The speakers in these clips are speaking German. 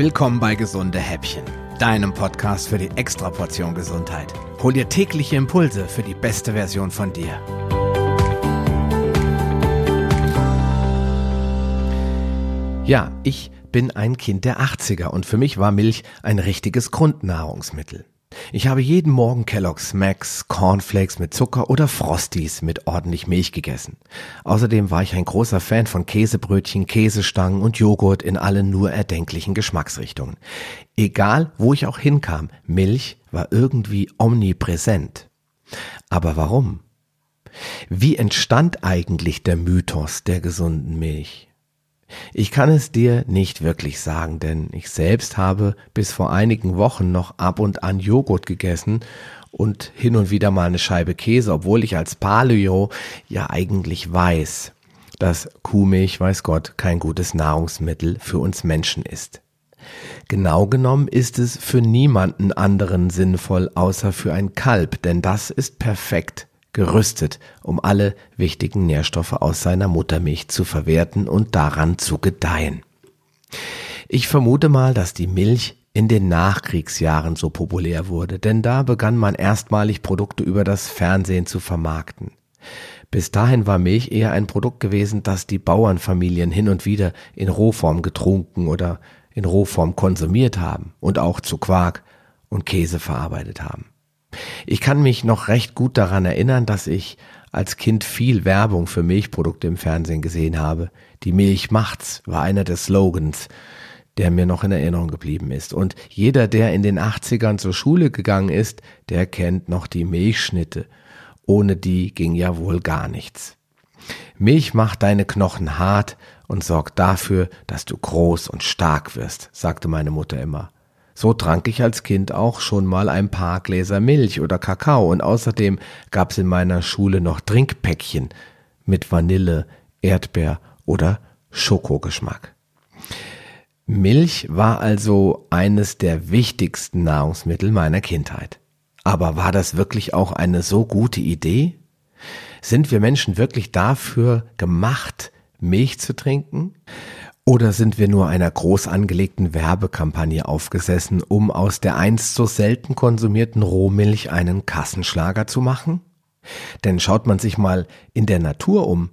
Willkommen bei Gesunde Häppchen, deinem Podcast für die Extraportion Gesundheit. Hol dir tägliche Impulse für die beste Version von dir. Ja, ich bin ein Kind der 80er und für mich war Milch ein richtiges Grundnahrungsmittel. Ich habe jeden Morgen Kellogg's Max, Cornflakes mit Zucker oder Frosties mit ordentlich Milch gegessen. Außerdem war ich ein großer Fan von Käsebrötchen, Käsestangen und Joghurt in allen nur erdenklichen Geschmacksrichtungen. Egal, wo ich auch hinkam, Milch war irgendwie omnipräsent. Aber warum? Wie entstand eigentlich der Mythos der gesunden Milch? Ich kann es dir nicht wirklich sagen, denn ich selbst habe bis vor einigen Wochen noch ab und an Joghurt gegessen und hin und wieder mal eine Scheibe Käse, obwohl ich als Paleo ja eigentlich weiß, dass Kuhmilch, weiß Gott, kein gutes Nahrungsmittel für uns Menschen ist. Genau genommen ist es für niemanden anderen sinnvoll, außer für ein Kalb, denn das ist perfekt gerüstet, um alle wichtigen Nährstoffe aus seiner Muttermilch zu verwerten und daran zu gedeihen. Ich vermute mal, dass die Milch in den Nachkriegsjahren so populär wurde, denn da begann man erstmalig Produkte über das Fernsehen zu vermarkten. Bis dahin war Milch eher ein Produkt gewesen, das die Bauernfamilien hin und wieder in Rohform getrunken oder in Rohform konsumiert haben und auch zu Quark und Käse verarbeitet haben. Ich kann mich noch recht gut daran erinnern, dass ich als Kind viel Werbung für Milchprodukte im Fernsehen gesehen habe. Die Milch macht's war einer der Slogans, der mir noch in Erinnerung geblieben ist. Und jeder, der in den 80ern zur Schule gegangen ist, der kennt noch die Milchschnitte. Ohne die ging ja wohl gar nichts. Milch macht deine Knochen hart und sorgt dafür, dass du groß und stark wirst, sagte meine Mutter immer. So trank ich als Kind auch schon mal ein paar Gläser Milch oder Kakao und außerdem gab's in meiner Schule noch Trinkpäckchen mit Vanille, Erdbeer oder Schokogeschmack. Milch war also eines der wichtigsten Nahrungsmittel meiner Kindheit. Aber war das wirklich auch eine so gute Idee? Sind wir Menschen wirklich dafür gemacht, Milch zu trinken? Oder sind wir nur einer groß angelegten Werbekampagne aufgesessen, um aus der einst so selten konsumierten Rohmilch einen Kassenschlager zu machen? Denn schaut man sich mal in der Natur um,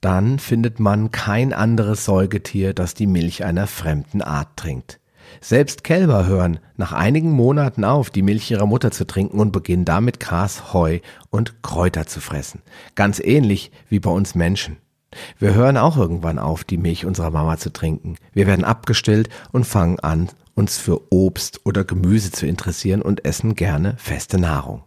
dann findet man kein anderes Säugetier, das die Milch einer fremden Art trinkt. Selbst Kälber hören nach einigen Monaten auf, die Milch ihrer Mutter zu trinken und beginnen damit Gras, Heu und Kräuter zu fressen. Ganz ähnlich wie bei uns Menschen. Wir hören auch irgendwann auf, die Milch unserer Mama zu trinken. Wir werden abgestillt und fangen an, uns für Obst oder Gemüse zu interessieren und essen gerne feste Nahrung.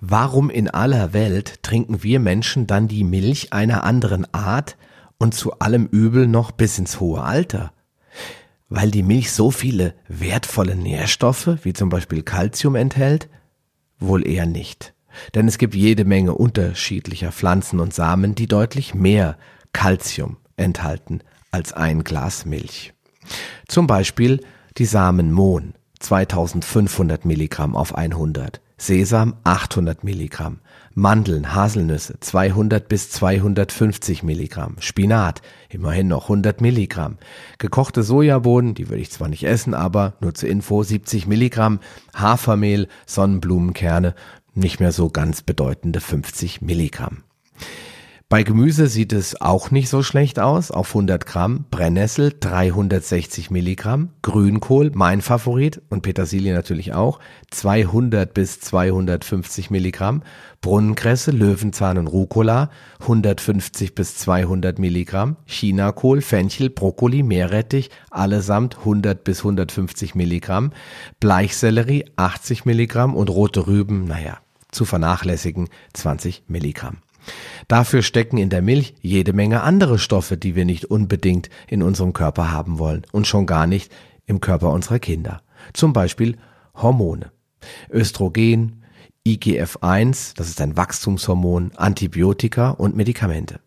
Warum in aller Welt trinken wir Menschen dann die Milch einer anderen Art und zu allem Übel noch bis ins hohe Alter? Weil die Milch so viele wertvolle Nährstoffe, wie zum Beispiel Calcium enthält? Wohl eher nicht. Denn es gibt jede Menge unterschiedlicher Pflanzen und Samen, die deutlich mehr Calcium enthalten als ein Glas Milch. Zum Beispiel die Samen Mohn 2500 Milligramm auf 100, Sesam 800 Milligramm, Mandeln, Haselnüsse 200 bis 250 Milligramm, Spinat immerhin noch 100 Milligramm, gekochte Sojabohnen, die würde ich zwar nicht essen, aber nur zur Info 70 Milligramm, Hafermehl, Sonnenblumenkerne nicht mehr so ganz bedeutende 50 Milligramm. Bei Gemüse sieht es auch nicht so schlecht aus. Auf 100 Gramm Brennnessel 360 Milligramm, Grünkohl, mein Favorit und Petersilie natürlich auch, 200 bis 250 Milligramm, Brunnenkresse, Löwenzahn und Rucola 150 bis 200 Milligramm, Chinakohl, Fenchel, Brokkoli, Meerrettich allesamt 100 bis 150 Milligramm, Bleichsellerie 80 Milligramm und rote Rüben, naja, zu vernachlässigen 20 Milligramm. Dafür stecken in der Milch jede Menge andere Stoffe, die wir nicht unbedingt in unserem Körper haben wollen und schon gar nicht im Körper unserer Kinder. Zum Beispiel Hormone. Östrogen, IGF-1, das ist ein Wachstumshormon, Antibiotika und Medikamente.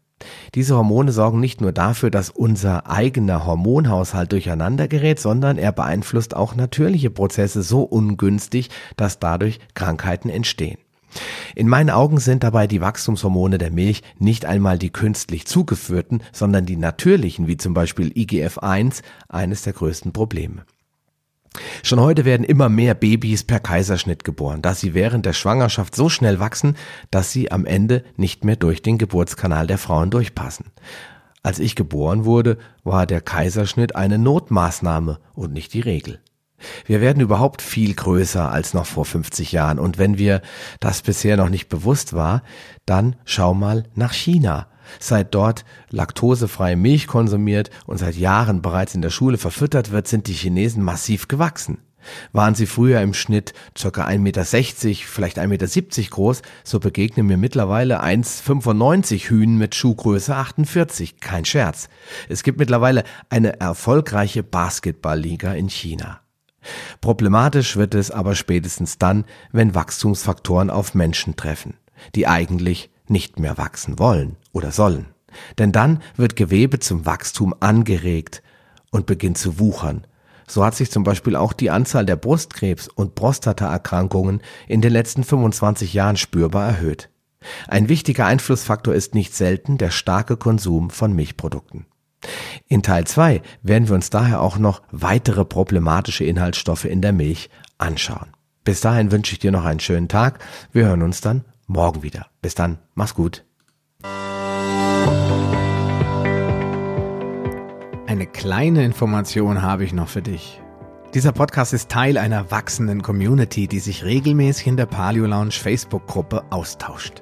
Diese Hormone sorgen nicht nur dafür, dass unser eigener Hormonhaushalt durcheinander gerät, sondern er beeinflusst auch natürliche Prozesse so ungünstig, dass dadurch Krankheiten entstehen. In meinen Augen sind dabei die Wachstumshormone der Milch nicht einmal die künstlich zugeführten, sondern die natürlichen, wie zum Beispiel IGF-1, eines der größten Probleme. Schon heute werden immer mehr Babys per Kaiserschnitt geboren, da sie während der Schwangerschaft so schnell wachsen, dass sie am Ende nicht mehr durch den Geburtskanal der Frauen durchpassen. Als ich geboren wurde, war der Kaiserschnitt eine Notmaßnahme und nicht die Regel. Wir werden überhaupt viel größer als noch vor 50 Jahren. Und wenn wir das bisher noch nicht bewusst war, dann schau mal nach China. Seit dort laktosefreie Milch konsumiert und seit Jahren bereits in der Schule verfüttert wird, sind die Chinesen massiv gewachsen. Waren sie früher im Schnitt ca. 1,60 Meter, vielleicht 1,70 Meter groß, so begegnen mir mittlerweile 1,95 Hühn mit Schuhgröße 48. Kein Scherz. Es gibt mittlerweile eine erfolgreiche Basketballliga in China. Problematisch wird es aber spätestens dann, wenn Wachstumsfaktoren auf Menschen treffen, die eigentlich nicht mehr wachsen wollen oder sollen. Denn dann wird Gewebe zum Wachstum angeregt und beginnt zu wuchern. So hat sich zum Beispiel auch die Anzahl der Brustkrebs- und Prostataerkrankungen in den letzten 25 Jahren spürbar erhöht. Ein wichtiger Einflussfaktor ist nicht selten der starke Konsum von Milchprodukten. In Teil 2 werden wir uns daher auch noch weitere problematische Inhaltsstoffe in der Milch anschauen. Bis dahin wünsche ich dir noch einen schönen Tag. Wir hören uns dann morgen wieder. Bis dann, mach's gut. Eine kleine Information habe ich noch für dich. Dieser Podcast ist Teil einer wachsenden Community, die sich regelmäßig in der Paleo Lounge Facebook-Gruppe austauscht.